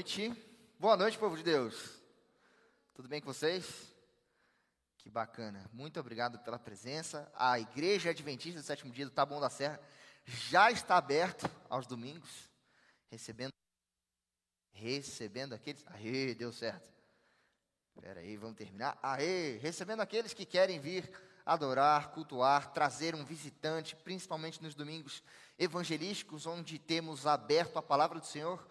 noite. Boa noite, povo de Deus. Tudo bem com vocês? Que bacana. Muito obrigado pela presença. A Igreja Adventista do Sétimo Dia do Taboão da Serra já está aberto aos domingos, recebendo recebendo aqueles. Aê, deu certo. Espera aí, vamos terminar. Aê, recebendo aqueles que querem vir adorar, cultuar, trazer um visitante, principalmente nos domingos evangelísticos, onde temos aberto a palavra do Senhor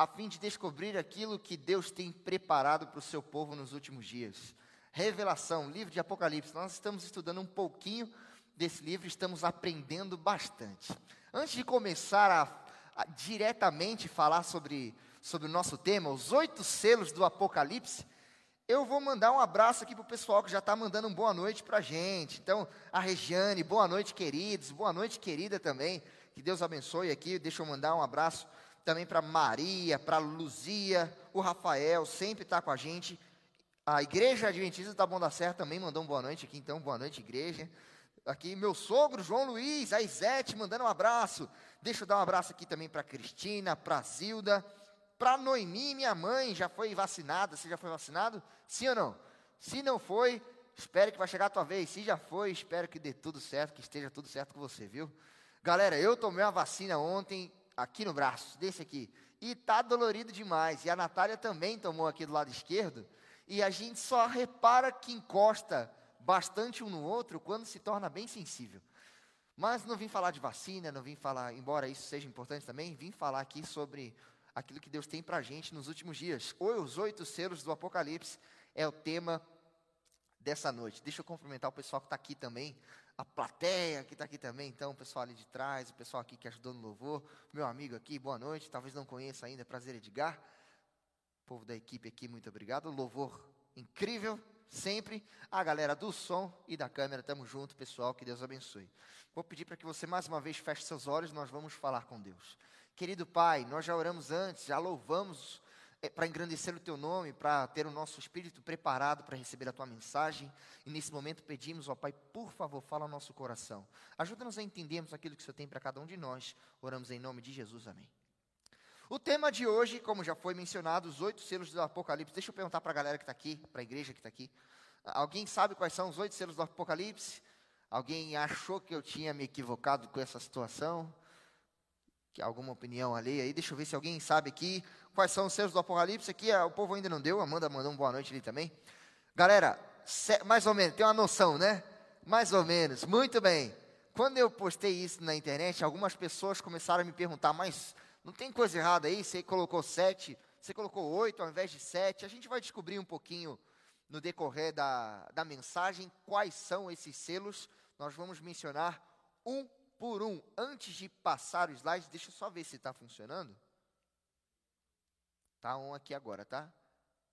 a fim de descobrir aquilo que Deus tem preparado para o seu povo nos últimos dias. Revelação, livro de Apocalipse. Nós estamos estudando um pouquinho desse livro, estamos aprendendo bastante. Antes de começar a, a diretamente falar sobre, sobre o nosso tema, os oito selos do Apocalipse, eu vou mandar um abraço aqui para o pessoal que já está mandando um boa noite para a gente. Então, a Regiane, boa noite, queridos, boa noite, querida também. Que Deus abençoe aqui. Deixa eu mandar um abraço também para Maria, para Luzia, o Rafael, sempre está com a gente. A Igreja Adventista da Bom da Serra também mandou uma boa noite aqui, então, boa noite, igreja. Aqui, meu sogro, João Luiz, a Isete, mandando um abraço. Deixa eu dar um abraço aqui também para Cristina, para Zilda, para Noemi, minha mãe, já foi vacinada. Você já foi vacinado? Sim ou não? Se não foi, espere que vai chegar a tua vez. Se já foi, espero que dê tudo certo, que esteja tudo certo com você, viu? Galera, eu tomei uma vacina ontem, aqui no braço, desse aqui. E tá dolorido demais. E a Natália também tomou aqui do lado esquerdo. E a gente só repara que encosta bastante um no outro quando se torna bem sensível. Mas não vim falar de vacina, não vim falar, embora isso seja importante também, vim falar aqui sobre aquilo que Deus tem para a gente nos últimos dias. Os oito selos do Apocalipse é o tema dessa noite. Deixa eu cumprimentar o pessoal que está aqui também a plateia que está aqui também, então, o pessoal ali de trás, o pessoal aqui que ajudou no louvor, meu amigo aqui, boa noite, talvez não conheça ainda, prazer Edgar, povo da equipe aqui, muito obrigado, louvor incrível, sempre, a galera do som e da câmera, tamo junto, pessoal, que Deus abençoe. Vou pedir para que você mais uma vez feche seus olhos, nós vamos falar com Deus. Querido Pai, nós já oramos antes, já louvamos é, para engrandecer o teu nome, para ter o nosso espírito preparado para receber a tua mensagem. E nesse momento pedimos, ó Pai, por favor, fala ao nosso coração. Ajuda-nos a entendermos aquilo que o Senhor tem para cada um de nós. Oramos em nome de Jesus, amém. O tema de hoje, como já foi mencionado, os oito selos do Apocalipse. Deixa eu perguntar para a galera que está aqui, para a igreja que está aqui. Alguém sabe quais são os oito selos do Apocalipse? Alguém achou que eu tinha me equivocado com essa situação? Que alguma opinião ali aí? Deixa eu ver se alguém sabe aqui quais são os selos do Apocalipse. Aqui o povo ainda não deu, Amanda mandou uma boa noite ali também. Galera, mais ou menos, tem uma noção, né? Mais ou menos, muito bem. Quando eu postei isso na internet, algumas pessoas começaram a me perguntar, mas não tem coisa errada aí? Você colocou sete, você colocou oito ao invés de sete. A gente vai descobrir um pouquinho no decorrer da, da mensagem quais são esses selos. Nós vamos mencionar um por um. Antes de passar o slide, deixa eu só ver se está funcionando. Tá um aqui agora, tá?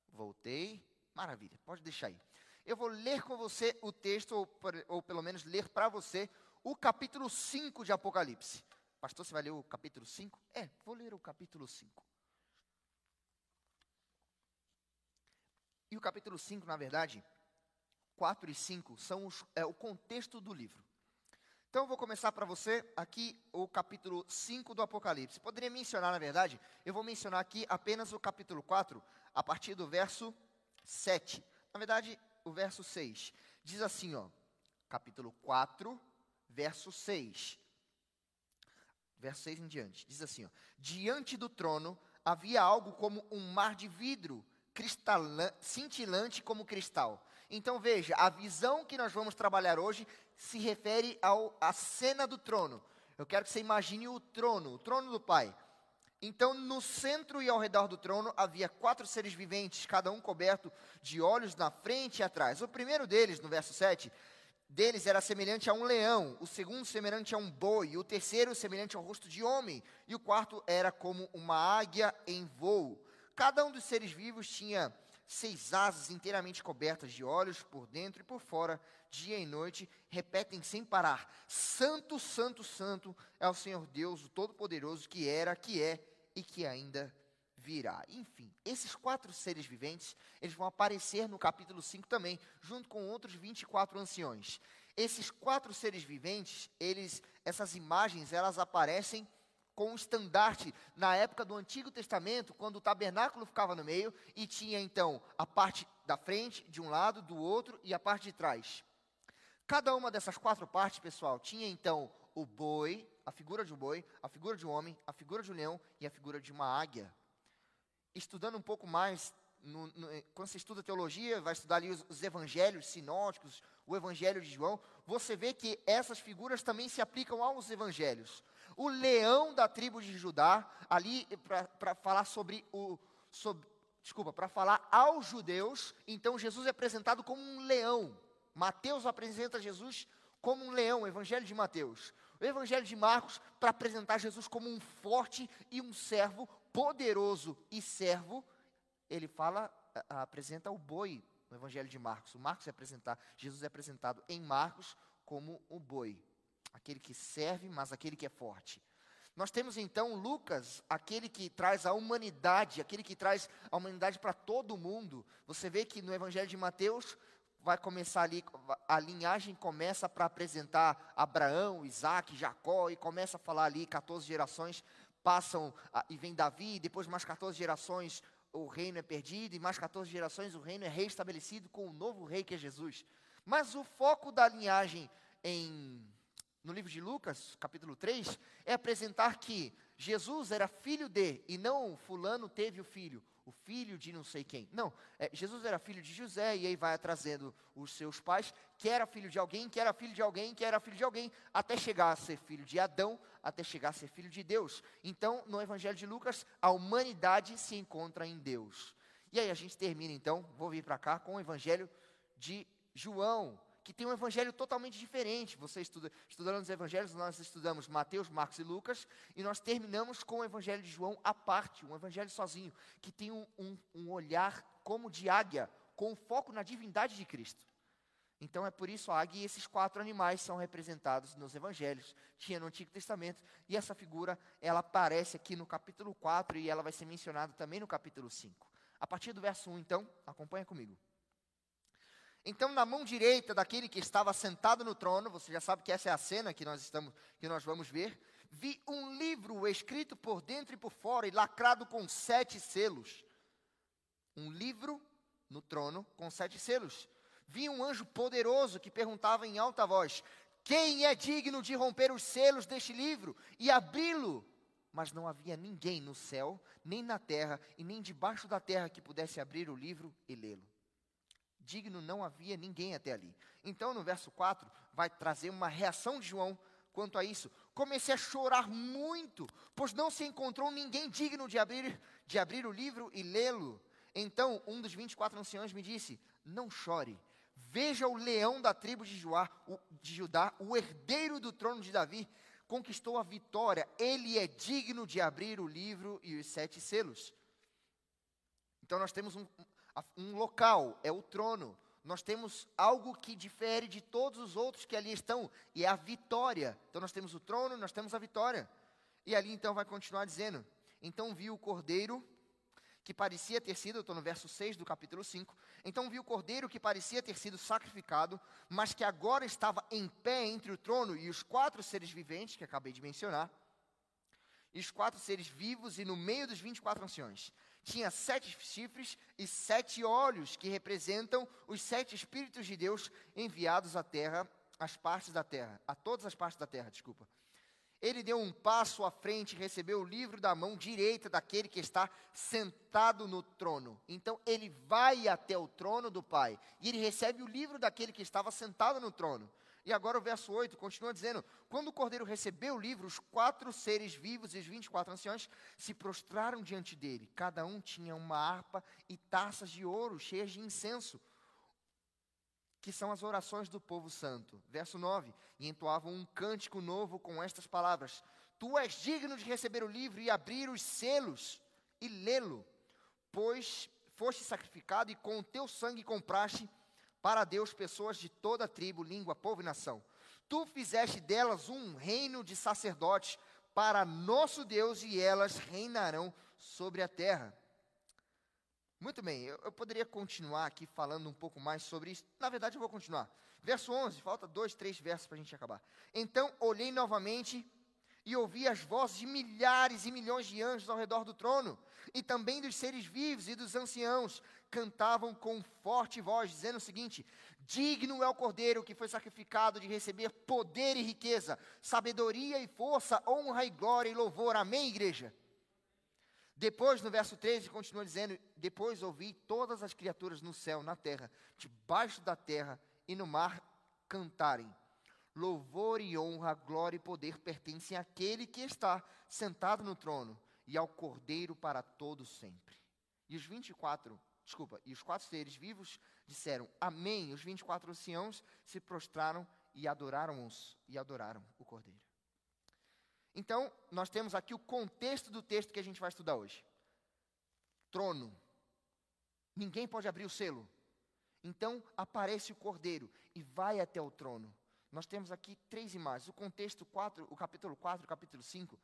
Voltei. Maravilha, pode deixar aí. Eu vou ler com você o texto, ou, ou pelo menos ler para você, o capítulo 5 de Apocalipse. Pastor, você vai ler o capítulo 5? É, vou ler o capítulo 5. E o capítulo 5, na verdade, 4 e 5 são os, é, o contexto do livro. Então eu vou começar para você aqui o capítulo 5 do Apocalipse. Poderia mencionar, na verdade, eu vou mencionar aqui apenas o capítulo 4, a partir do verso 7. Na verdade, o verso 6. Diz assim, ó, capítulo 4, verso 6. Verso 6 em diante. Diz assim, ó: Diante do trono havia algo como um mar de vidro, cintilante como cristal. Então veja, a visão que nós vamos trabalhar hoje se refere ao, à cena do trono. Eu quero que você imagine o trono, o trono do Pai. Então, no centro e ao redor do trono havia quatro seres viventes, cada um coberto de olhos na frente e atrás. O primeiro deles, no verso 7, deles era semelhante a um leão, o segundo semelhante a um boi, o terceiro semelhante ao rosto de homem, e o quarto era como uma águia em voo. Cada um dos seres vivos tinha seis asas inteiramente cobertas de olhos por dentro e por fora, dia e noite, repetem sem parar: Santo, Santo, Santo é o Senhor Deus, o Todo-Poderoso, que era, que é e que ainda virá. Enfim, esses quatro seres viventes, eles vão aparecer no capítulo 5 também, junto com outros 24 anciões. Esses quatro seres viventes, eles, essas imagens, elas aparecem com um estandarte na época do Antigo Testamento, quando o tabernáculo ficava no meio e tinha então a parte da frente de um lado, do outro e a parte de trás. Cada uma dessas quatro partes, pessoal, tinha então o boi, a figura de um boi, a figura de um homem, a figura de um leão e a figura de uma águia. Estudando um pouco mais, no, no, quando você estuda teologia, vai estudar ali os, os evangelhos sinóticos, o evangelho de João, você vê que essas figuras também se aplicam aos evangelhos o leão da tribo de Judá, ali para falar sobre o. Sobre, desculpa, para falar aos judeus, então Jesus é apresentado como um leão. Mateus apresenta Jesus como um leão, o Evangelho de Mateus. O Evangelho de Marcos, para apresentar Jesus como um forte e um servo, poderoso e servo, ele fala, apresenta o boi no Evangelho de Marcos. O Marcos é Jesus é apresentado em Marcos como o boi aquele que serve, mas aquele que é forte. Nós temos então Lucas, aquele que traz a humanidade, aquele que traz a humanidade para todo mundo. Você vê que no Evangelho de Mateus vai começar ali, a linhagem começa para apresentar Abraão, Isaac, Jacó, e começa a falar ali 14 gerações passam, e vem Davi, depois mais 14 gerações o reino é perdido, e mais 14 gerações o reino é reestabelecido com o novo rei que é Jesus. Mas o foco da linhagem em no livro de Lucas, capítulo 3, é apresentar que Jesus era filho de, e não fulano teve o filho, o filho de não sei quem. Não, é, Jesus era filho de José, e aí vai trazendo os seus pais, que era filho de alguém, que era filho de alguém, que era filho de alguém, até chegar a ser filho de Adão, até chegar a ser filho de Deus. Então, no Evangelho de Lucas, a humanidade se encontra em Deus. E aí a gente termina então, vou vir para cá, com o Evangelho de João que tem um evangelho totalmente diferente. Você estuda, estudando os evangelhos, nós estudamos Mateus, Marcos e Lucas, e nós terminamos com o evangelho de João à parte, um evangelho sozinho, que tem um, um, um olhar como de águia, com foco na divindade de Cristo. Então é por isso a águia e esses quatro animais são representados nos evangelhos. Tinha no Antigo Testamento, e essa figura, ela aparece aqui no capítulo 4 e ela vai ser mencionada também no capítulo 5. A partir do verso 1, então, acompanha comigo. Então, na mão direita daquele que estava sentado no trono, você já sabe que essa é a cena que nós estamos, que nós vamos ver, vi um livro escrito por dentro e por fora e lacrado com sete selos. Um livro no trono com sete selos. Vi um anjo poderoso que perguntava em alta voz: Quem é digno de romper os selos deste livro e abri-lo? Mas não havia ninguém no céu, nem na terra e nem debaixo da terra que pudesse abrir o livro e lê-lo digno não havia ninguém até ali. Então, no verso 4, vai trazer uma reação de João quanto a isso. Comecei a chorar muito, pois não se encontrou ninguém digno de abrir, de abrir o livro e lê-lo. Então, um dos 24 anciãos me disse: Não chore. Veja o leão da tribo de, Joá, o, de Judá, o herdeiro do trono de Davi, conquistou a vitória. Ele é digno de abrir o livro e os sete selos. Então, nós temos um, um local, é o trono. Nós temos algo que difere de todos os outros que ali estão, e é a vitória. Então nós temos o trono, nós temos a vitória. E ali então vai continuar dizendo: Então viu o cordeiro que parecia ter sido, eu estou no verso 6 do capítulo 5. Então viu o cordeiro que parecia ter sido sacrificado, mas que agora estava em pé entre o trono e os quatro seres viventes que acabei de mencionar. E os quatro seres vivos, e no meio dos 24 anciões tinha sete chifres e sete olhos, que representam os sete Espíritos de Deus enviados à terra, às partes da terra, a todas as partes da terra, desculpa. Ele deu um passo à frente e recebeu o livro da mão direita daquele que está sentado no trono. Então ele vai até o trono do Pai e ele recebe o livro daquele que estava sentado no trono. E agora o verso 8 continua dizendo: Quando o cordeiro recebeu o livro, os quatro seres vivos e os 24 anciões se prostraram diante dele. Cada um tinha uma harpa e taças de ouro cheias de incenso, que são as orações do povo santo. Verso 9: E entoavam um cântico novo com estas palavras: Tu és digno de receber o livro e abrir os selos e lê-lo, pois foste sacrificado e com o teu sangue compraste para Deus pessoas de toda tribo, língua, povo e nação. Tu fizeste delas um reino de sacerdotes para nosso Deus e elas reinarão sobre a terra. Muito bem, eu, eu, poderia continuar aqui falando um pouco mais sobre isso. Na verdade, eu vou continuar. Verso 11, falta dois, três versos para a gente acabar. Então olhei novamente e ouvi as vozes de milhares e milhões de anjos ao redor do trono, e também dos seres vivos e dos anciãos, cantavam com forte voz, dizendo o seguinte: Digno é o cordeiro que foi sacrificado de receber poder e riqueza, sabedoria e força, honra e glória e louvor. Amém, igreja? Depois, no verso 13, continua dizendo: Depois ouvi todas as criaturas no céu, na terra, debaixo da terra e no mar cantarem Louvor e honra, glória e poder pertencem àquele que está sentado no trono e ao Cordeiro para todo sempre. E os 24, desculpa, e os quatro seres vivos disseram: Amém. Os 24 anciãos se prostraram e adoraram-os e adoraram o Cordeiro. Então, nós temos aqui o contexto do texto que a gente vai estudar hoje. Trono. Ninguém pode abrir o selo. Então aparece o cordeiro e vai até o trono. Nós temos aqui três imagens. O contexto 4, o capítulo 4 o capítulo 5,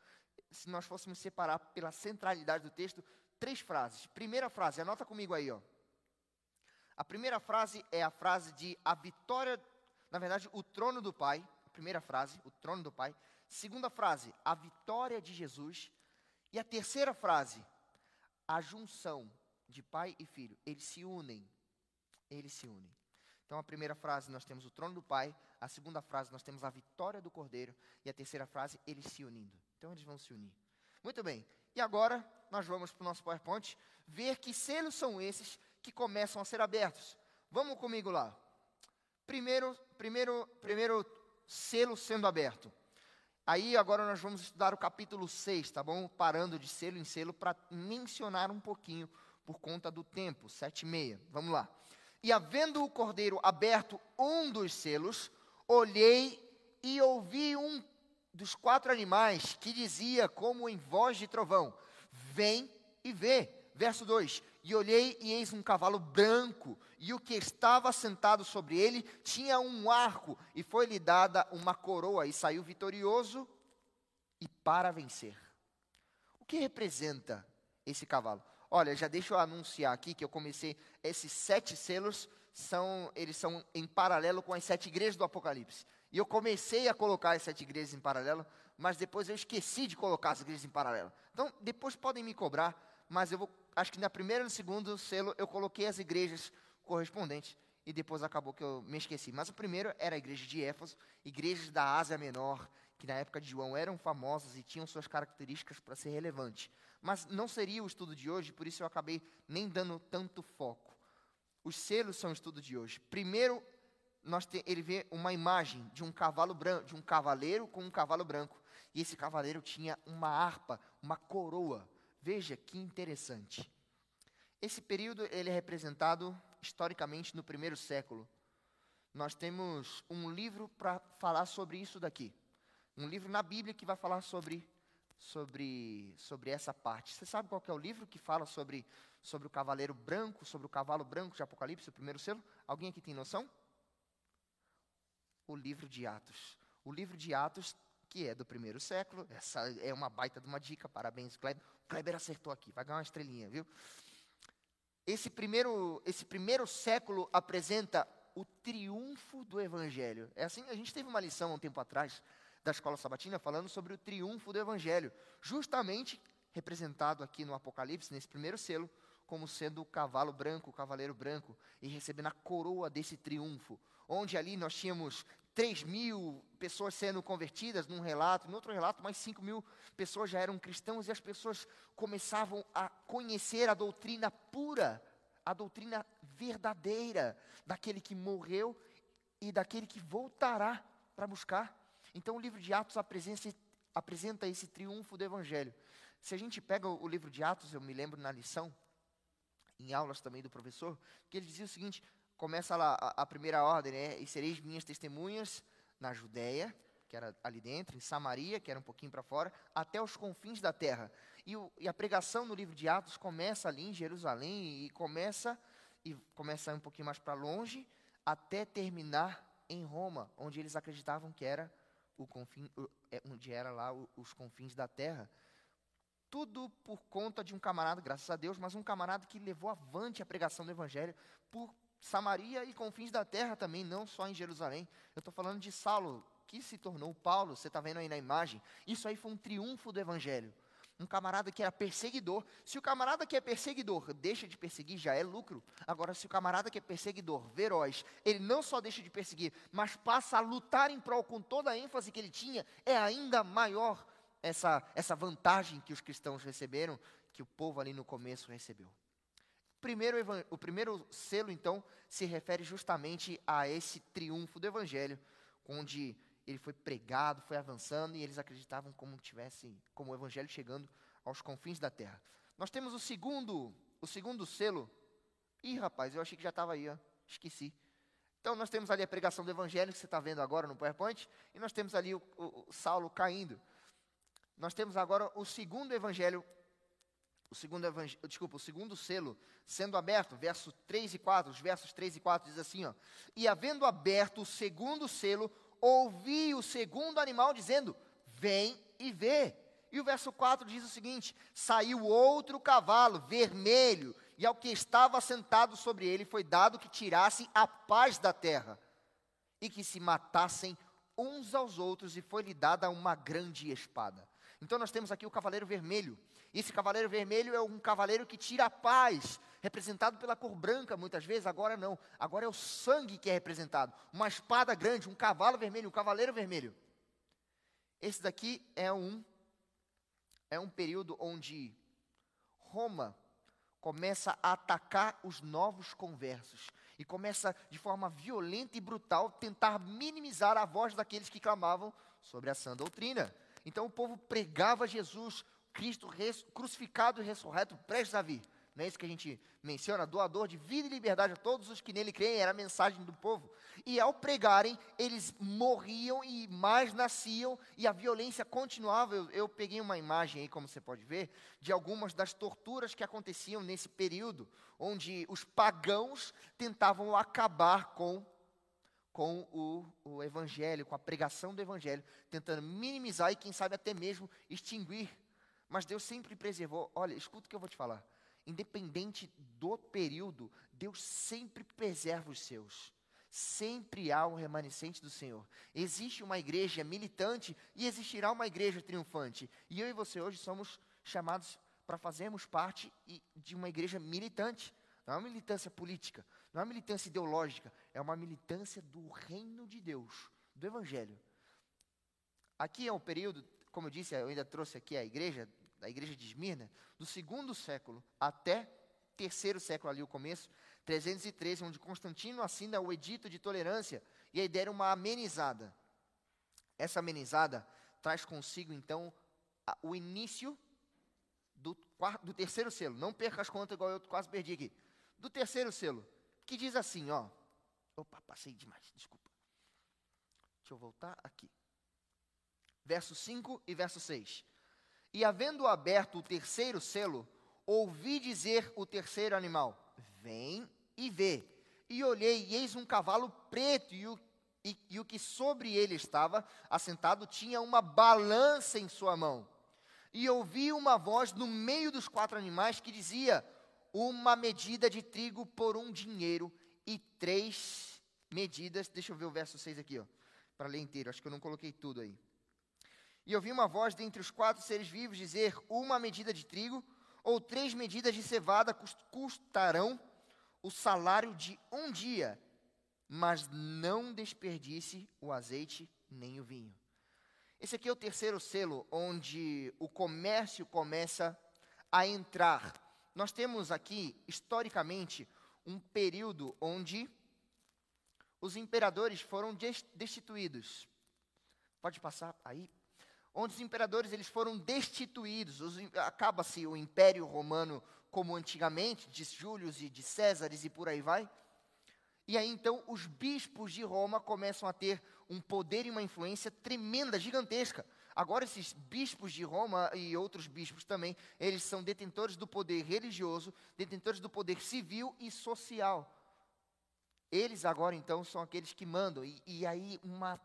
se nós fôssemos separar pela centralidade do texto, três frases. Primeira frase, anota comigo aí, ó. A primeira frase é a frase de a vitória, na verdade, o trono do Pai. A primeira frase, o trono do Pai. Segunda frase, a vitória de Jesus. E a terceira frase, a junção de pai e filho. Eles se unem. Eles se unem. Então, a primeira frase nós temos o trono do Pai, a segunda frase nós temos a vitória do Cordeiro, e a terceira frase, eles se unindo. Então, eles vão se unir. Muito bem, e agora nós vamos para o nosso PowerPoint ver que selos são esses que começam a ser abertos. Vamos comigo lá. Primeiro, primeiro, primeiro selo sendo aberto. Aí agora nós vamos estudar o capítulo 6, tá bom? Parando de selo em selo para mencionar um pouquinho por conta do tempo, sete e meia. Vamos lá. E havendo o cordeiro aberto um dos selos, olhei e ouvi um dos quatro animais que dizia, como em voz de trovão: Vem e vê. Verso 2: E olhei, e eis um cavalo branco, e o que estava sentado sobre ele tinha um arco, e foi-lhe dada uma coroa, e saiu vitorioso e para vencer. O que representa esse cavalo? Olha, já deixa eu anunciar aqui que eu comecei esses sete selos são eles são em paralelo com as sete igrejas do Apocalipse. E eu comecei a colocar as sete igrejas em paralelo, mas depois eu esqueci de colocar as igrejas em paralelo. Então, depois podem me cobrar, mas eu vou acho que na primeira e no segundo selo eu coloquei as igrejas correspondentes e depois acabou que eu me esqueci. Mas o primeiro era a igreja de Éfeso, igrejas da Ásia Menor, que na época de João eram famosas e tinham suas características para ser relevante. Mas não seria o estudo de hoje, por isso eu acabei nem dando tanto foco. Os selos são o estudo de hoje. Primeiro, te, ele vê uma imagem de um cavalo branco, de um cavaleiro com um cavalo branco. E esse cavaleiro tinha uma harpa, uma coroa. Veja que interessante. Esse período ele é representado historicamente no primeiro século. Nós temos um livro para falar sobre isso daqui. Um livro na Bíblia que vai falar sobre sobre, sobre essa parte. Você sabe qual é o livro que fala sobre, sobre o cavaleiro branco, sobre o cavalo branco de Apocalipse, o primeiro selo? Alguém aqui tem noção? O livro de Atos. O livro de Atos, que é do primeiro século, essa é uma baita de uma dica, parabéns, Kleber. O Kleber acertou aqui, vai ganhar uma estrelinha, viu? Esse primeiro, esse primeiro século apresenta o triunfo do Evangelho. É assim, a gente teve uma lição há um tempo atrás da escola sabatina falando sobre o triunfo do evangelho, justamente representado aqui no Apocalipse, nesse primeiro selo, como sendo o cavalo branco, o cavaleiro branco, e recebendo a coroa desse triunfo, onde ali nós tínhamos 3 mil pessoas sendo convertidas num relato, no outro relato, mais 5 mil pessoas já eram cristãos, e as pessoas começavam a conhecer a doutrina pura, a doutrina verdadeira daquele que morreu e daquele que voltará para buscar então o livro de Atos apresenta, apresenta esse triunfo do Evangelho. Se a gente pega o, livro de Atos, eu me lembro na lição, em aulas também do professor, que ele dizia o seguinte: começa lá a, a primeira ordem, né? E sereis minhas testemunhas na Judéia, que era ali dentro, em Samaria, que era um pouquinho para fora, até os confins da terra. E, o, e, a pregação no livro de Atos começa ali em Jerusalém e começa e começa um pouquinho mais para longe, até terminar em Roma, onde eles acreditavam que era o confim, é, onde era lá os confins da terra. Tudo por conta de um camarada, graças a Deus, mas um camarada que levou avante a pregação do Evangelho por Samaria e confins da terra também, não só em Jerusalém. Eu estou falando de Saulo, que se tornou Paulo, você está vendo aí na imagem, isso aí foi um triunfo do Evangelho. Um camarada que era perseguidor. Se o camarada que é perseguidor deixa de perseguir, já é lucro. Agora, se o camarada que é perseguidor, veroz, ele não só deixa de perseguir, mas passa a lutar em prol com toda a ênfase que ele tinha, é ainda maior essa, essa vantagem que os cristãos receberam, que o povo ali no começo recebeu. Primeiro, o primeiro selo, então, se refere justamente a esse triunfo do Evangelho, onde ele foi pregado, foi avançando e eles acreditavam como tivesse, como o evangelho chegando aos confins da terra. Nós temos o segundo, o segundo selo. Ih, rapaz, eu achei que já estava aí, ó. esqueci. Então nós temos ali a pregação do evangelho que você está vendo agora no PowerPoint e nós temos ali o, o, o Saulo caindo. Nós temos agora o segundo evangelho o segundo evangelho, desculpa, o segundo selo sendo aberto, verso 3 e 4, os versos 3 e 4 diz assim, ó: "E havendo aberto o segundo selo, ouvi o segundo animal dizendo: Vem e vê. E o verso 4 diz o seguinte: Saiu outro cavalo vermelho, e ao que estava sentado sobre ele foi dado que tirasse a paz da terra, e que se matassem uns aos outros, e foi-lhe dada uma grande espada. Então nós temos aqui o cavaleiro vermelho. Esse cavaleiro vermelho é um cavaleiro que tira a paz, representado pela cor branca muitas vezes, agora não. Agora é o sangue que é representado. Uma espada grande, um cavalo vermelho, um cavaleiro vermelho. Esse daqui é um é um período onde Roma começa a atacar os novos conversos e começa de forma violenta e brutal tentar minimizar a voz daqueles que clamavam sobre a sã doutrina. Então o povo pregava Jesus, Cristo crucificado e ressurreto, prestes a vir. Não é isso que a gente menciona? Doador de vida e liberdade a todos os que nele creem, era a mensagem do povo. E ao pregarem, eles morriam e mais nasciam, e a violência continuava. Eu, eu peguei uma imagem aí, como você pode ver, de algumas das torturas que aconteciam nesse período, onde os pagãos tentavam acabar com com o, o, evangelho, com a pregação do evangelho, tentando minimizar e, quem sabe, até mesmo extinguir. Mas Deus sempre preservou. Olha, escuta o que eu vou te falar. Independente do período, Deus sempre preserva os seus. Sempre há um remanescente do Senhor. Existe uma igreja militante e existirá uma igreja triunfante. E eu e você hoje somos chamados para fazermos parte de uma igreja militante. Não é uma militância política, não é uma militância ideológica, é uma militância do reino de Deus, do Evangelho. Aqui é um período, como eu disse, eu ainda trouxe aqui a igreja, a igreja de Esmirna, do segundo século até terceiro século ali, o começo, 313, onde Constantino assina o edito de tolerância e a ideia era uma amenizada. Essa amenizada traz consigo, então, a, o início do, quarto, do terceiro selo. Não perca as contas igual eu quase perdi aqui do terceiro selo, que diz assim, ó. Opa, passei demais, desculpa. Deixa eu voltar aqui. Verso 5 e verso 6. E havendo aberto o terceiro selo, ouvi dizer o terceiro animal: Vem e vê. E olhei, e eis um cavalo preto, e o, e, e o que sobre ele estava assentado tinha uma balança em sua mão. E ouvi uma voz no meio dos quatro animais que dizia: uma medida de trigo por um dinheiro e três medidas. Deixa eu ver o verso 6 aqui, ó, para ler inteiro. Acho que eu não coloquei tudo aí. E ouvi uma voz dentre os quatro seres vivos dizer: Uma medida de trigo ou três medidas de cevada custarão o salário de um dia, mas não desperdice o azeite nem o vinho. Esse aqui é o terceiro selo, onde o comércio começa a entrar nós temos aqui, historicamente, um período onde os imperadores foram destituídos. Pode passar aí? Onde os imperadores eles foram destituídos. Acaba-se o Império Romano como antigamente, de Júlios e de Césares e por aí vai. E aí então os bispos de Roma começam a ter um poder e uma influência tremenda, gigantesca. Agora, esses bispos de Roma e outros bispos também, eles são detentores do poder religioso, detentores do poder civil e social. Eles agora, então, são aqueles que mandam. E, e aí uma,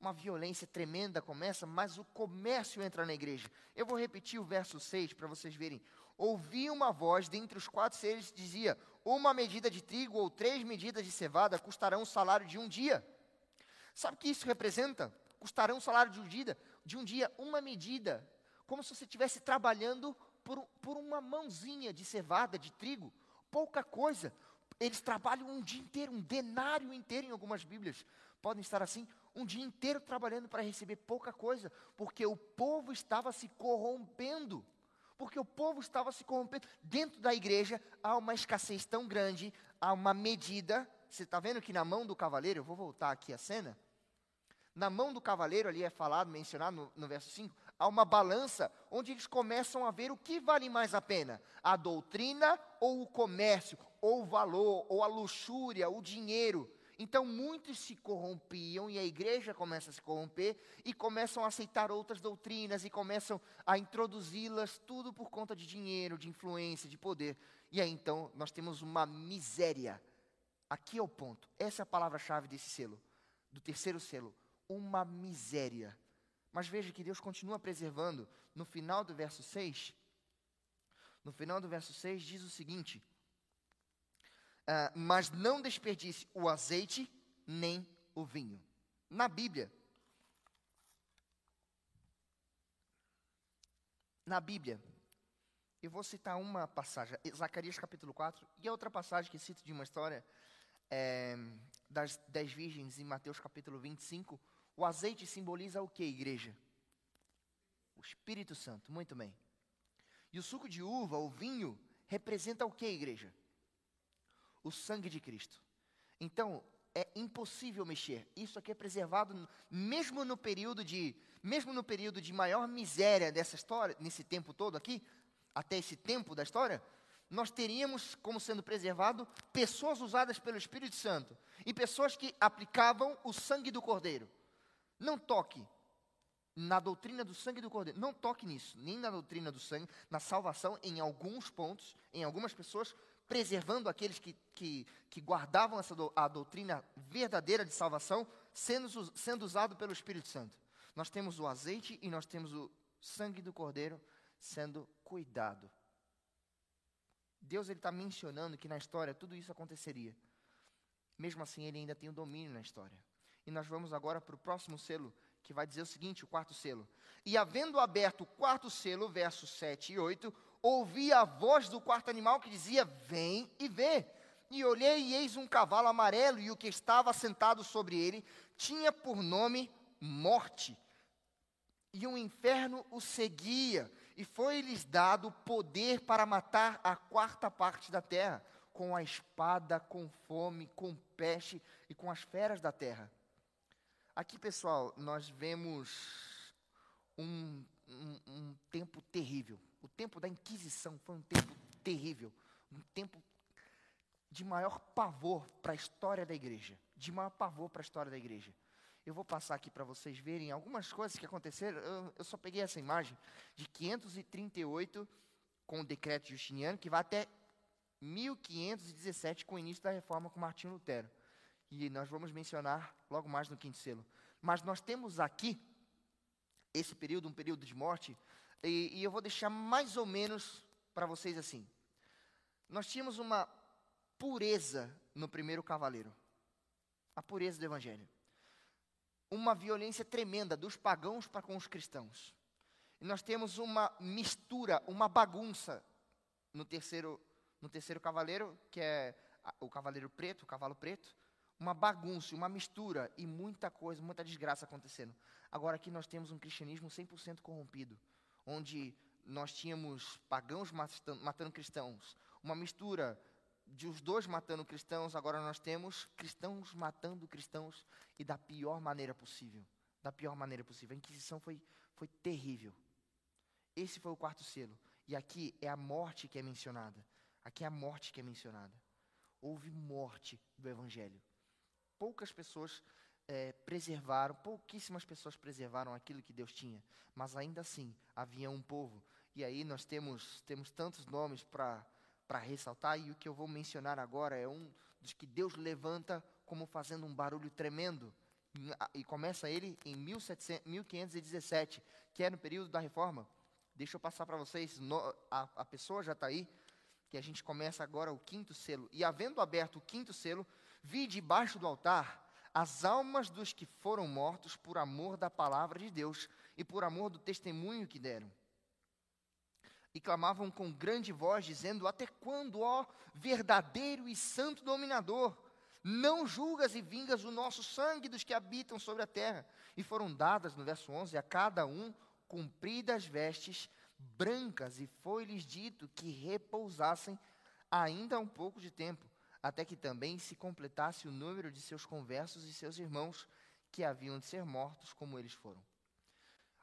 uma violência tremenda começa, mas o comércio entra na igreja. Eu vou repetir o verso 6 para vocês verem. Ouvi uma voz dentre os quatro seres que dizia: Uma medida de trigo ou três medidas de cevada custarão o salário de um dia Sabe o que isso representa? Custarão um salário de um dia, de um dia uma medida, como se você estivesse trabalhando por, por uma mãozinha de cevada, de trigo, pouca coisa. Eles trabalham um dia inteiro, um denário inteiro em algumas Bíblias. Podem estar assim, um dia inteiro trabalhando para receber pouca coisa, porque o povo estava se corrompendo. Porque o povo estava se corrompendo. Dentro da igreja há uma escassez tão grande, há uma medida. Você está vendo que na mão do cavaleiro, eu vou voltar aqui a cena. Na mão do cavaleiro, ali é falado, mencionado no, no verso 5, há uma balança onde eles começam a ver o que vale mais a pena: a doutrina ou o comércio, ou o valor, ou a luxúria, o dinheiro. Então muitos se corrompiam e a igreja começa a se corromper e começam a aceitar outras doutrinas e começam a introduzi-las, tudo por conta de dinheiro, de influência, de poder. E aí então nós temos uma miséria. Aqui é o ponto. Essa é a palavra-chave desse selo, do terceiro selo. Uma miséria. Mas veja que Deus continua preservando. No final do verso 6, no final do verso 6 diz o seguinte: Uh, mas não desperdice o azeite nem o vinho. Na Bíblia, na Bíblia, eu vou citar uma passagem, Zacarias capítulo 4, e a outra passagem que cito de uma história é, das dez virgens em Mateus capítulo 25. O azeite simboliza o que, igreja? O Espírito Santo, muito bem. E o suco de uva, o vinho, representa o que, igreja? o sangue de Cristo. Então, é impossível mexer. Isso aqui é preservado mesmo no período de mesmo no período de maior miséria dessa história, nesse tempo todo aqui, até esse tempo da história, nós teríamos como sendo preservado pessoas usadas pelo Espírito Santo e pessoas que aplicavam o sangue do cordeiro. Não toque na doutrina do sangue do cordeiro. Não toque nisso, nem na doutrina do sangue, na salvação, em alguns pontos, em algumas pessoas, preservando aqueles que, que, que guardavam essa do, a doutrina verdadeira de salvação, sendo, sendo usado pelo Espírito Santo. Nós temos o azeite e nós temos o sangue do cordeiro sendo cuidado. Deus está mencionando que na história tudo isso aconteceria. Mesmo assim, ele ainda tem o domínio na história. E nós vamos agora para o próximo selo, que vai dizer o seguinte: o quarto selo. E havendo aberto o quarto selo, versos 7 e 8, ouvi a voz do quarto animal que dizia: Vem e vê. E olhei, e eis um cavalo amarelo, e o que estava sentado sobre ele tinha por nome Morte. E o inferno o seguia, e foi-lhes dado poder para matar a quarta parte da terra, com a espada, com fome, com peste e com as feras da terra. Aqui, pessoal, nós vemos um, um, um tempo terrível o tempo da Inquisição foi um tempo terrível, um tempo de maior pavor para a história da igreja, de maior pavor para a história da igreja. Eu vou passar aqui para vocês verem algumas coisas que aconteceram. Eu, eu, só peguei essa imagem de 538 com o decreto justiniano, que vai até 1517 com o início da reforma com Martinho Lutero. E nós vamos mencionar logo mais no quinto selo. Mas nós temos aqui esse período, um período de morte, e, e eu vou deixar mais ou menos para vocês assim. Nós tínhamos uma pureza no primeiro cavaleiro. A pureza do evangelho. Uma violência tremenda dos pagãos para com os cristãos. E nós temos uma mistura, uma bagunça no terceiro, no terceiro cavaleiro, que é o cavaleiro preto, o cavalo preto, uma bagunça, uma mistura e muita coisa, muita desgraça acontecendo. Agora aqui nós temos um cristianismo 100% corrompido, onde nós tínhamos pagãos matando cristãos, uma mistura de os dois matando cristãos, agora nós temos cristãos matando cristãos e da pior maneira possível. Da pior maneira possível. A Inquisição foi, foi terrível. Esse foi o quarto selo. E aqui é a morte que é mencionada. Aqui é a morte que é mencionada. Houve morte do Evangelho. Poucas pessoas é, preservaram, pouquíssimas pessoas preservaram aquilo que Deus tinha, mas ainda assim havia um povo. E aí nós temos, temos tantos nomes para ressaltar, e o que eu vou mencionar agora é um dos que Deus levanta como fazendo um barulho tremendo. E começa ele em 1700, 1517, que é no período da reforma. Deixa eu passar para vocês, no, a, a pessoa já está aí, que a gente começa agora o quinto selo. E havendo aberto o quinto selo, vi debaixo do altar as almas dos que foram mortos por amor da palavra de Deus e por amor do testemunho que deram. E clamavam com grande voz, dizendo: Até quando, ó verdadeiro e santo dominador, não julgas e vingas o nosso sangue dos que habitam sobre a terra? E foram dadas, no verso 11, a cada um cumpridas vestes brancas, e foi-lhes dito que repousassem ainda um pouco de tempo, até que também se completasse o número de seus conversos e seus irmãos, que haviam de ser mortos como eles foram.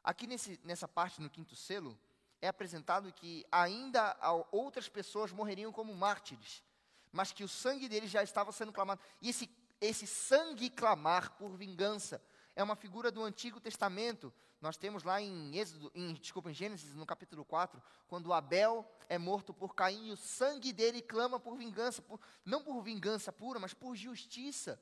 Aqui nesse, nessa parte, no quinto selo, é apresentado que ainda outras pessoas morreriam como mártires, mas que o sangue deles já estava sendo clamado. E esse, esse sangue clamar por vingança é uma figura do Antigo Testamento. Nós temos lá em Êxodo, em, desculpa, em Gênesis, no capítulo 4, quando Abel é morto por Caim e o sangue dele clama por vingança, por, não por vingança pura, mas por justiça.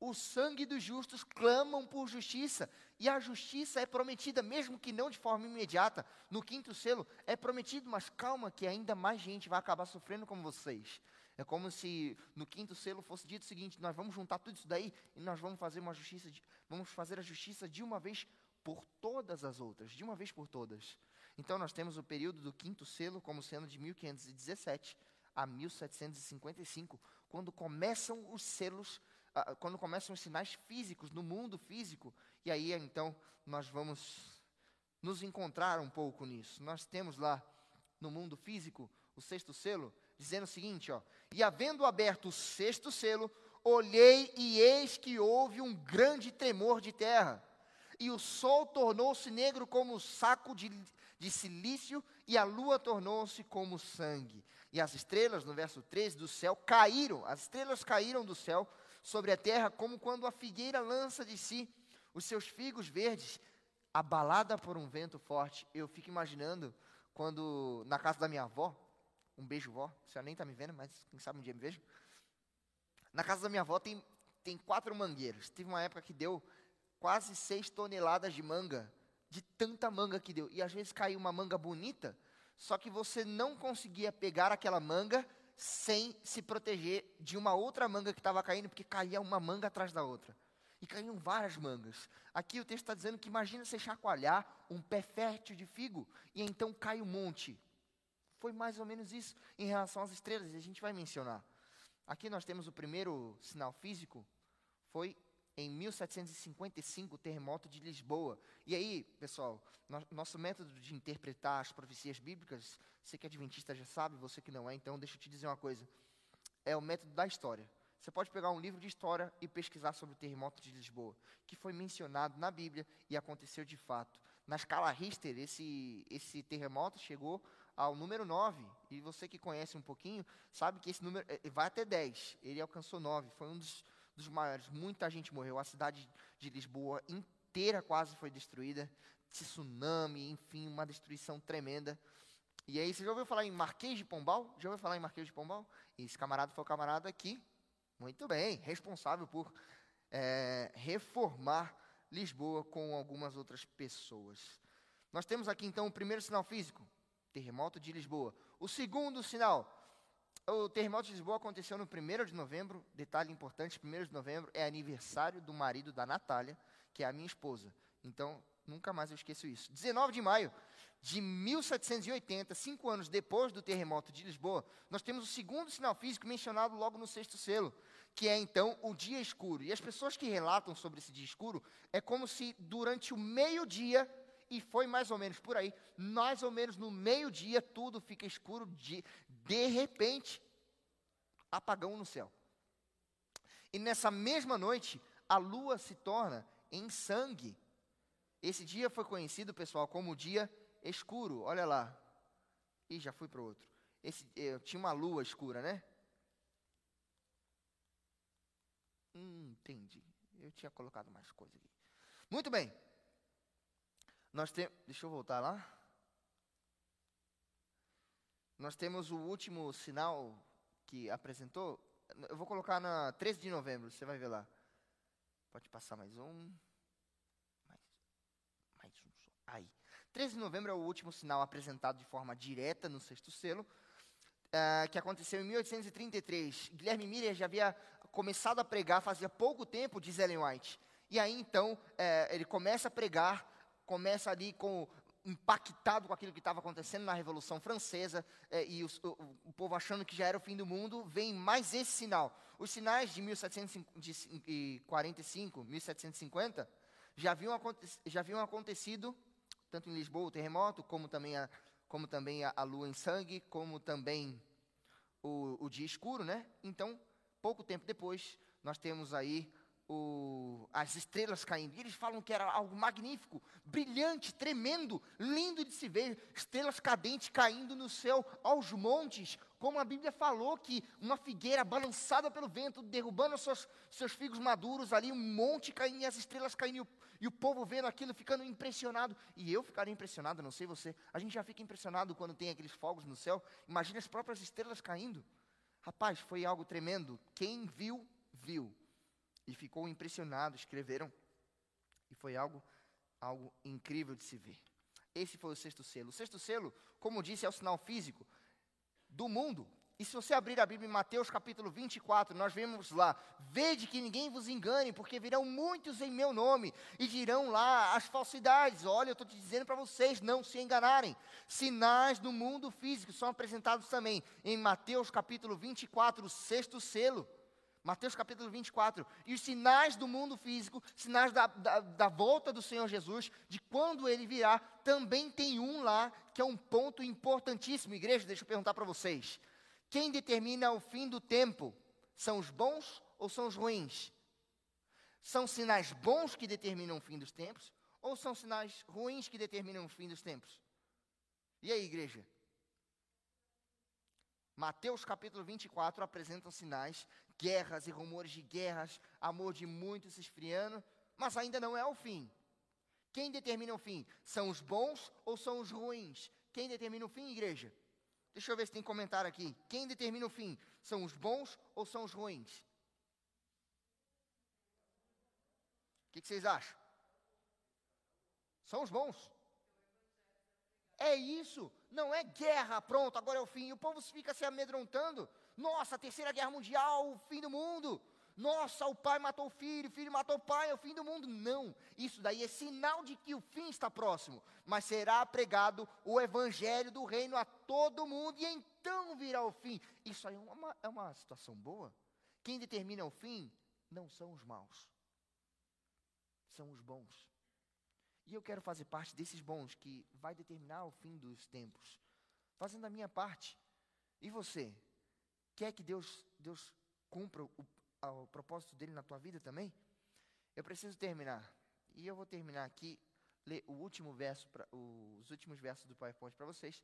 O sangue dos justos clamam por justiça, e a justiça é prometida, mesmo que não de forma imediata. No quinto selo é prometido, mas calma, que ainda mais gente vai acabar sofrendo como vocês. É como se no quinto selo fosse dito o seguinte: nós vamos juntar tudo isso daí e nós vamos fazer uma justiça, de, vamos fazer a justiça de uma vez por todas as outras, de uma vez por todas. Então nós temos o período do quinto selo como sendo de 1517 a 1755, quando começam os selos, uh, quando começam os sinais físicos no mundo físico. E aí então nós vamos nos encontrar um pouco nisso. Nós temos lá no mundo físico o sexto selo, dizendo o seguinte, ó: "E havendo aberto o sexto selo, olhei e eis que houve um grande tremor de terra, e o sol tornou-se negro como saco de, de silício, e a lua tornou-se como sangue. E as estrelas, no verso 13, do céu caíram, as estrelas caíram do céu sobre a terra, como quando a figueira lança de si os seus figos verdes, abalada por um vento forte. Eu fico imaginando quando na casa da minha avó, um beijo, vó. Você nem está me vendo, mas quem sabe um dia me vejo. Na casa da minha avó tem, tem quatro mangueiros. Teve uma época que deu quase seis toneladas de manga, de tanta manga que deu. E às vezes caiu uma manga bonita, só que você não conseguia pegar aquela manga sem se proteger de uma outra manga que estava caindo, porque caía uma manga atrás da outra. E caíam várias mangas. Aqui o texto está dizendo que imagina você chacoalhar um pé fértil de figo e então cai um monte. Foi mais ou menos isso em relação às estrelas, e a gente vai mencionar. Aqui nós temos o primeiro sinal físico, foi em 1755, o terremoto de Lisboa. E aí, pessoal, no, nosso método de interpretar as profecias bíblicas, você que é adventista já sabe, você que não é, então deixa eu te dizer uma coisa. É o método da história. Você pode pegar um livro de história e pesquisar sobre o terremoto de Lisboa, que foi mencionado na Bíblia e aconteceu de fato. Na escala Richter, esse, esse terremoto chegou ao número 9. E você que conhece um pouquinho, sabe que esse número eh, vai até 10. Ele alcançou 9. Foi um dos, dos maiores. Muita gente morreu. A cidade de Lisboa inteira quase foi destruída. Tsunami, enfim, uma destruição tremenda. E aí, você já ouviu falar em Marquês de Pombal? Já ouviu falar em Marquês de Pombal? Esse camarada foi o camarada aqui, muito bem, responsável por é, reformar Lisboa com algumas outras pessoas. Nós temos aqui então o primeiro sinal físico, terremoto de Lisboa. O segundo sinal, o terremoto de Lisboa aconteceu no 1 de novembro, detalhe importante, 1 de novembro é aniversário do marido da Natália, que é a minha esposa. Então, nunca mais eu esqueço isso. 19 de maio de 1780, cinco anos depois do terremoto de Lisboa, nós temos o segundo sinal físico mencionado logo no sexto selo, que é então o dia escuro. E as pessoas que relatam sobre esse dia escuro, é como se durante o meio-dia e foi mais ou menos por aí, mais ou menos no meio-dia, tudo fica escuro, de, de repente, apagão no céu. E nessa mesma noite, a lua se torna em sangue. Esse dia foi conhecido, pessoal, como o dia escuro. Olha lá. E já fui para outro. Esse, eu eh, tinha uma lua escura, né? Hum, entendi. Eu tinha colocado mais coisa aqui. Muito bem. Nós temos. Deixa eu voltar lá. Nós temos o último sinal que apresentou. Eu vou colocar na 13 de novembro, você vai ver lá. Pode passar mais um. Mais, mais um. Aí. 13 de novembro é o último sinal apresentado de forma direta no sexto selo, uh, que aconteceu em 1833. Guilherme Miller já havia começado a pregar fazia pouco tempo, diz Ellen White. E aí então é, ele começa a pregar, começa ali com impactado com aquilo que estava acontecendo na Revolução Francesa é, e os, o, o, povo achando que já era o fim do mundo, vem mais esse sinal. Os sinais de 1745, 1750 já haviam, já haviam acontecido tanto em Lisboa o terremoto, como também a, como também a, a lua em sangue, como também o, o dia escuro, né? Então, pouco tempo depois, nós temos aí o, as estrelas caindo. E eles falam que era algo magnífico, brilhante, tremendo, lindo de se ver. Estrelas cadentes caindo no céu aos montes, como a Bíblia falou que uma figueira balançada pelo vento, derrubando seus, seus figos maduros ali, um monte caindo e as estrelas caindo. E o, e o povo vendo aquilo, ficando impressionado. E eu ficaria impressionado, não sei você. A gente já fica impressionado quando tem aqueles fogos no céu. Imagina as próprias estrelas caindo. Rapaz, foi algo tremendo. Quem viu, viu e ficou impressionado, escreveram. E foi algo, algo incrível de se ver. Esse foi o sexto selo. O sexto selo, como disse, é o sinal físico do mundo. E se você abrir a Bíblia em Mateus capítulo 24, nós vemos lá: Vede que ninguém vos engane, porque virão muitos em meu nome e dirão lá as falsidades. Olha, eu estou te dizendo para vocês não se enganarem. Sinais do mundo físico são apresentados também em Mateus capítulo 24, o sexto selo. Mateus capítulo 24. E os sinais do mundo físico, sinais da, da, da, volta do Senhor Jesus, de quando ele virá, também tem um lá que é um ponto importantíssimo. Igreja, deixa eu perguntar para vocês: quem determina o fim do tempo? São os bons ou são os ruins? São sinais bons que determinam o fim dos tempos? Ou são sinais ruins que determinam o fim dos tempos? E aí, igreja? Mateus capítulo 24 apresenta sinais guerras e rumores de guerras, amor de muitos se esfriando, mas ainda não é o fim. Quem determina o fim? São os bons ou são os ruins? Quem determina o fim, igreja? Deixa eu ver se tem comentário aqui. Quem determina o fim? São os bons ou são os ruins? O que, que vocês acham? São os bons. É isso, não é guerra, pronto, agora é o fim. E o povo fica se amedrontando. Nossa, terceira guerra mundial, o fim do mundo. Nossa, o pai matou o filho, o filho matou o pai, é o fim do mundo. Não, isso daí é sinal de que o fim está próximo. Mas será pregado o evangelho do reino a todo mundo e então virá o fim. Isso aí é uma, é uma situação boa. Quem determina o fim não são os maus, são os bons. E eu quero fazer parte desses bons que vai determinar o fim dos tempos, fazendo a minha parte. E você? Quer que Deus, Deus cumpra o, o propósito dele na tua vida também? Eu preciso terminar. E eu vou terminar aqui, ler o último verso, pra, os últimos versos do PowerPoint para vocês.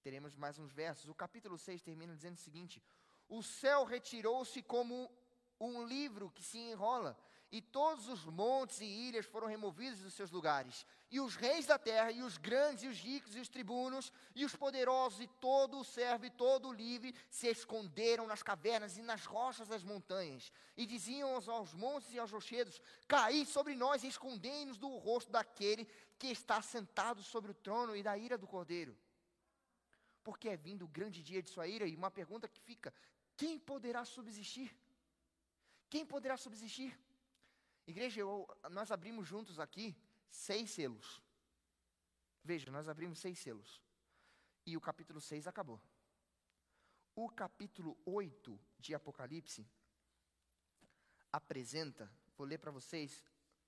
Teremos mais uns versos. O capítulo 6 termina dizendo o seguinte: O céu retirou-se como um livro que se enrola, e todos os montes e ilhas foram removidos dos seus lugares. E os reis da terra, e os grandes, e os ricos, e os tribunos, e os poderosos, e todo o servo, e todo o livre, se esconderam nas cavernas e nas rochas das montanhas. E diziam aos montes e aos rochedos: Caí sobre nós e escondei-nos do rosto daquele que está sentado sobre o trono e da ira do cordeiro. Porque é vindo o grande dia de sua ira, e uma pergunta que fica: quem poderá subsistir? Quem poderá subsistir? Igreja, eu, nós abrimos juntos aqui seis selos. Veja, nós abrimos seis selos. E o capítulo 6 acabou. O capítulo 8 de Apocalipse apresenta, vou ler para vocês,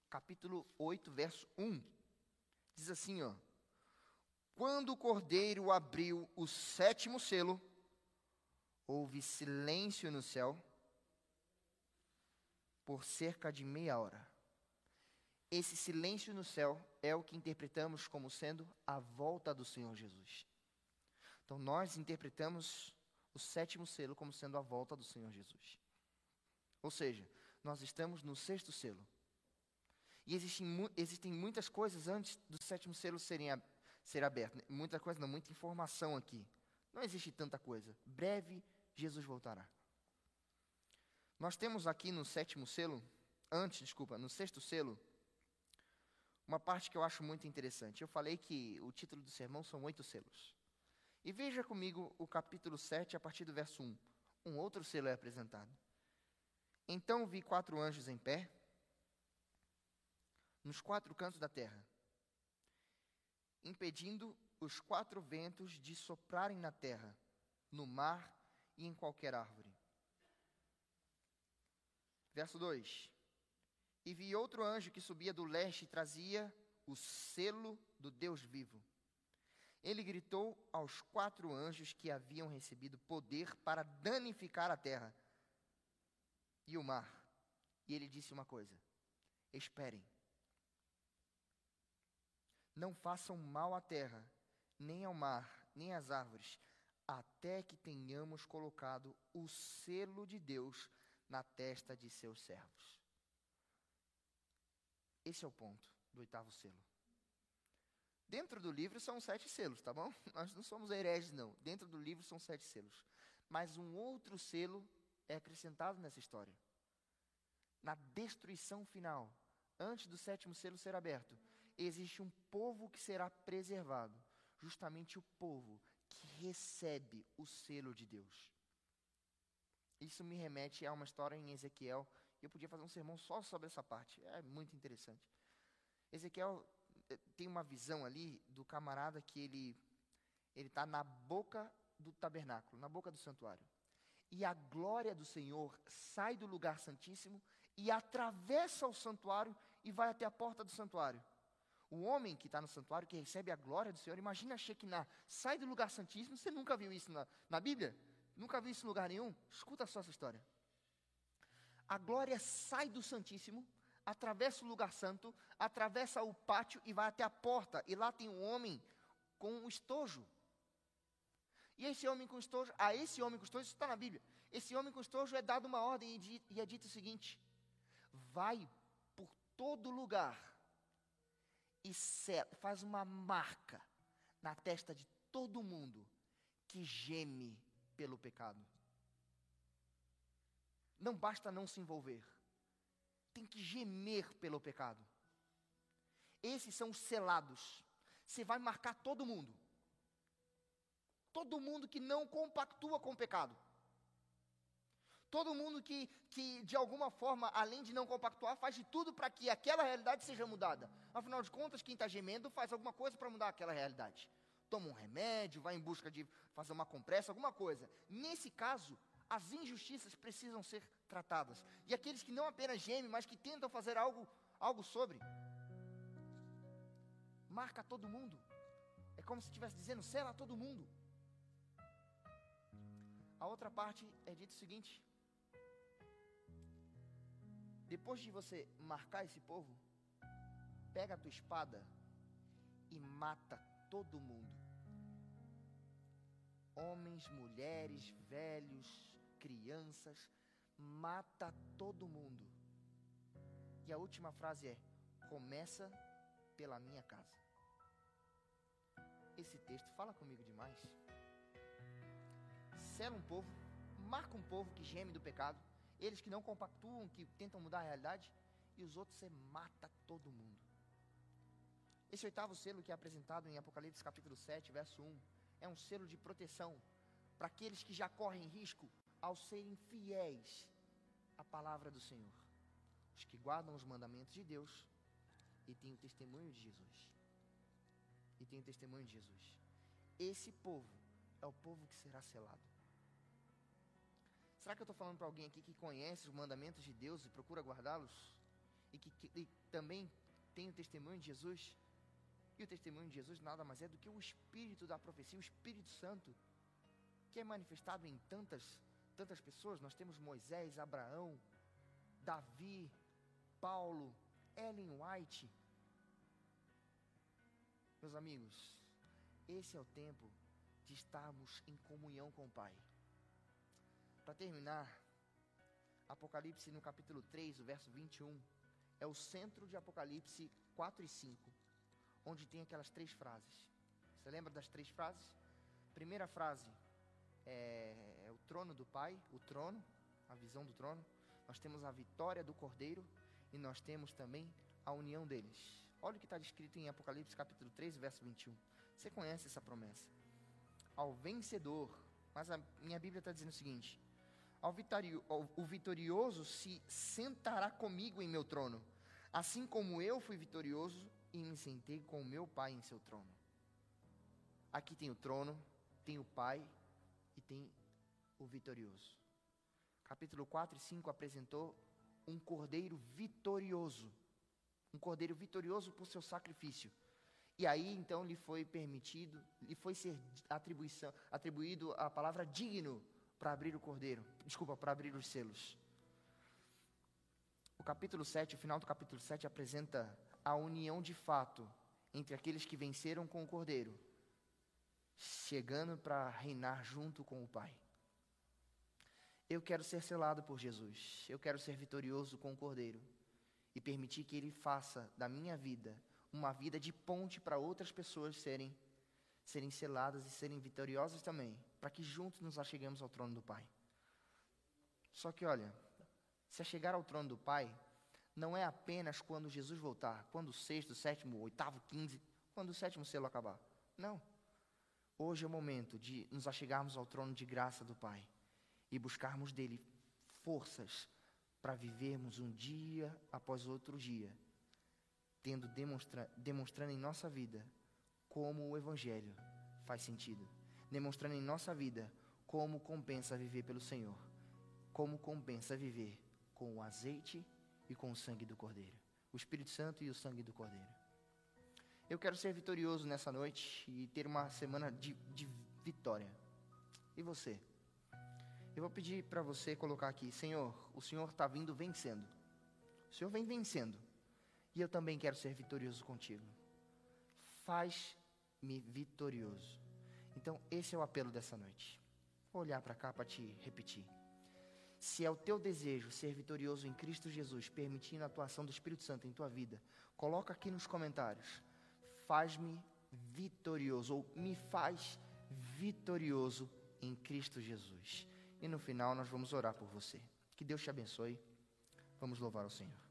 capítulo 8, verso 1. Diz assim, ó: Quando o cordeiro abriu o sétimo selo, houve silêncio no céu por cerca de meia hora. Esse silêncio no céu é o que interpretamos como sendo a volta do Senhor Jesus. Então nós interpretamos o sétimo selo como sendo a volta do Senhor Jesus. Ou seja, nós estamos no sexto selo. E existem, existem muitas coisas antes do sétimo selo serem, ser aberto. Muita coisa, não, muita informação aqui. Não existe tanta coisa. Breve, Jesus voltará. Nós temos aqui no sétimo selo, antes, desculpa, no sexto selo, uma parte que eu acho muito interessante. Eu falei que o título do sermão são oito selos. E veja comigo o capítulo 7, a partir do verso 1. Um outro selo é apresentado. Então vi quatro anjos em pé, nos quatro cantos da terra, impedindo os quatro ventos de soprarem na terra, no mar e em qualquer árvore. Verso 2: E vi outro anjo que subia do leste e trazia o selo do Deus vivo. Ele gritou aos quatro anjos que haviam recebido poder para danificar a terra e o mar. E ele disse uma coisa: Esperem. Não façam mal à terra, nem ao mar, nem às árvores, até que tenhamos colocado o selo de Deus na testa de seus servos. Esse é o ponto do oitavo selo. Dentro do livro são sete selos, tá bom? Nós não somos hereges, não. Dentro do livro são sete selos. Mas um outro selo é acrescentado nessa história. Na destruição final, antes do sétimo selo ser aberto, existe um povo que será preservado. Justamente o povo que recebe o selo de Deus. Isso me remete a uma história em Ezequiel. E eu podia fazer um sermão só sobre essa parte. É muito interessante. Ezequiel eh, tem uma visão ali do camarada que ele ele está na boca do tabernáculo, na boca do santuário. E a glória do Senhor sai do lugar santíssimo e atravessa o santuário e vai até a porta do santuário. O homem que está no santuário, que recebe a glória do Senhor, imagina Shekinah, sai do lugar santíssimo. Você nunca viu isso na, na Bíblia? Nunca viu isso em lugar nenhum? Escuta só essa história. A glória sai do Santíssimo, atravessa o lugar santo, atravessa o pátio e vai até a porta. E lá tem um homem com um estojo. E esse homem com estojo, a esse homem com estojo, isso está na Bíblia. Esse homem com estojo é dado uma ordem e é dito o seguinte: vai por todo lugar e faz uma marca na testa de todo mundo que geme pelo pecado. Não basta não se envolver, tem que gemer pelo pecado. Esses são os selados. Você vai marcar todo mundo. Todo mundo que não compactua com o pecado. Todo mundo que, que, de alguma forma, além de não compactuar, faz de tudo para que aquela realidade seja mudada. Afinal de contas, quem está gemendo faz alguma coisa para mudar aquela realidade toma um remédio, vai em busca de fazer uma compressa, alguma coisa. Nesse caso, as injustiças precisam ser tratadas. E aqueles que não apenas gemem, mas que tentam fazer algo, algo sobre. Marca todo mundo. É como se estivesse dizendo, sela todo mundo. A outra parte é dito o seguinte: depois de você marcar esse povo, pega a tua espada e mata todo mundo. Homens, mulheres, velhos, crianças, mata todo mundo. E a última frase é: começa pela minha casa. Esse texto fala comigo demais. Sela um povo, marca um povo que geme do pecado, eles que não compactuam, que tentam mudar a realidade, e os outros você mata todo mundo. Esse oitavo selo que é apresentado em Apocalipse capítulo 7, verso 1, é um selo de proteção para aqueles que já correm risco ao serem fiéis à palavra do Senhor. Os que guardam os mandamentos de Deus e têm o testemunho de Jesus. E têm o testemunho de Jesus. Esse povo é o povo que será selado. Será que eu estou falando para alguém aqui que conhece os mandamentos de Deus e procura guardá-los? E que, e também tem o testemunho de Jesus? E o testemunho de Jesus nada mais é do que o espírito da profecia, o Espírito Santo, que é manifestado em tantas, tantas pessoas. Nós temos Moisés, Abraão, Davi, Paulo, Ellen White. Meus amigos, esse é o tempo de estarmos em comunhão com o Pai. Para terminar, Apocalipse no capítulo 3, o verso 21, é o centro de Apocalipse 4 e 5 onde tem aquelas três frases. Você lembra das três frases? Primeira frase é, é o trono do Pai, o trono, a visão do trono. Nós temos a vitória do Cordeiro e nós temos também a união deles. Olha o que está descrito em Apocalipse capítulo 3, verso 21. Você conhece essa promessa. Ao vencedor, mas a minha Bíblia está dizendo o seguinte: ao vitorio, ao, o vitorioso se sentará comigo em meu trono, assim como eu fui vitorioso e me sentei com o meu Pai em seu trono. Aqui tem o trono, tem o Pai e tem o vitorioso. Capítulo 4 e 5 apresentou um cordeiro vitorioso. Um cordeiro vitorioso por seu sacrifício. E aí então lhe foi permitido, lhe foi ser atribuição, atribuído a palavra digno para abrir o cordeiro, desculpa, para abrir os selos. O capítulo 7, o final do capítulo 7 apresenta a união de fato entre aqueles que venceram com o cordeiro, chegando para reinar junto com o Pai. Eu quero ser selado por Jesus. Eu quero ser vitorioso com o Cordeiro e permitir que Ele faça da minha vida uma vida de ponte para outras pessoas serem serem seladas e serem vitoriosas também, para que juntos nos acheguemos ao trono do Pai. Só que olha, se chegar ao trono do Pai, não é apenas quando Jesus voltar, quando o sexto, sétimo, oitavo, quinze, quando o sétimo selo acabar. Não. Hoje é o momento de nos achegarmos ao trono de graça do Pai e buscarmos dele forças para vivermos um dia após outro dia, tendo demonstra demonstrando em nossa vida como o evangelho faz sentido, demonstrando em nossa vida como compensa viver pelo Senhor, como compensa viver com o azeite e com o sangue do Cordeiro, o Espírito Santo e o sangue do Cordeiro. Eu quero ser vitorioso nessa noite e ter uma semana de, de vitória. E você? Eu vou pedir para você colocar aqui, Senhor, o Senhor está vindo vencendo. O Senhor vem vencendo. E eu também quero ser vitorioso contigo. Faz-me vitorioso. Então, esse é o apelo dessa noite. Vou olhar para cá para te repetir. Se é o teu desejo ser vitorioso em Cristo Jesus, permitindo a atuação do Espírito Santo em tua vida, coloca aqui nos comentários. Faz-me vitorioso ou me faz vitorioso em Cristo Jesus. E no final nós vamos orar por você. Que Deus te abençoe. Vamos louvar o Senhor.